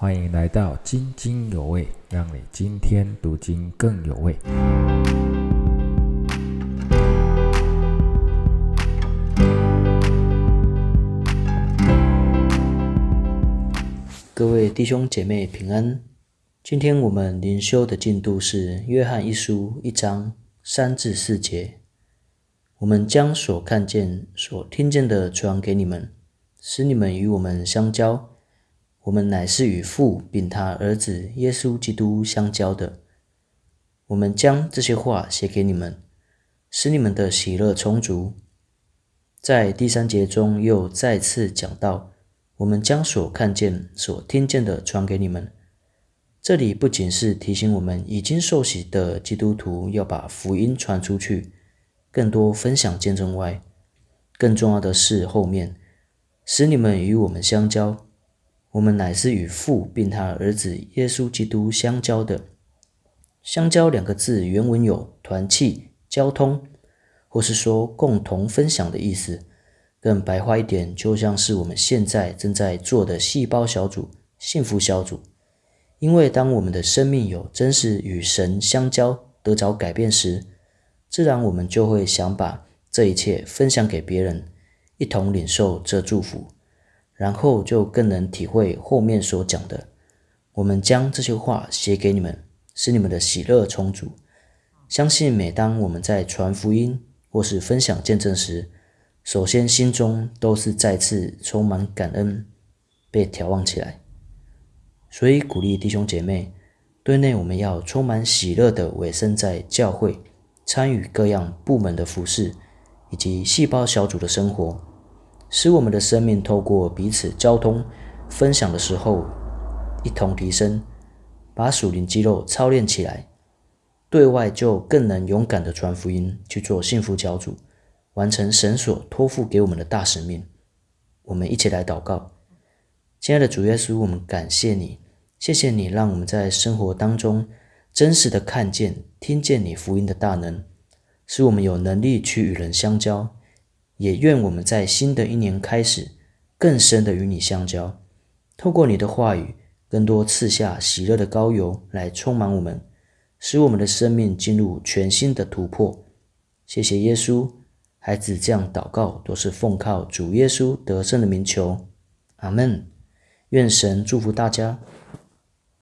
欢迎来到津津有味，让你今天读经更有味。各位弟兄姐妹平安。今天我们灵修的进度是约翰一书一章三至四节。我们将所看见、所听见的传给你们，使你们与我们相交。我们乃是与父并他儿子耶稣基督相交的。我们将这些话写给你们，使你们的喜乐充足。在第三节中又再次讲到，我们将所看见、所听见的传给你们。这里不仅是提醒我们已经受洗的基督徒要把福音传出去，更多分享见证外，更重要的是后面使你们与我们相交。我们乃是与父并他儿子耶稣基督相交的。相交两个字原文有团契、交通，或是说共同分享的意思。更白话一点，就像是我们现在正在做的细胞小组、幸福小组。因为当我们的生命有真实与神相交、得着改变时，自然我们就会想把这一切分享给别人，一同领受这祝福，然后就更能体会后面所讲的。我们将这些话写给你们，使你们的喜乐充足。相信每当我们在传福音或是分享见证时，首先心中都是再次充满感恩，被眺望起来。所以鼓励弟兄姐妹，对内我们要充满喜乐的委身在教会，参与各样部门的服饰，以及细胞小组的生活，使我们的生命透过彼此交通、分享的时候，一同提升，把属灵肌肉操练起来，对外就更能勇敢的传福音，去做幸福小组，完成神所托付给我们的大使命。我们一起来祷告。亲爱的主耶稣，我们感谢你，谢谢你让我们在生活当中真实的看见、听见你福音的大能，使我们有能力去与人相交。也愿我们在新的一年开始，更深的与你相交，透过你的话语，更多赐下喜乐的膏油来充满我们，使我们的生命进入全新的突破。谢谢耶稣，孩子这样祷告都是奉靠主耶稣得胜的名求，阿门。愿神祝福大家。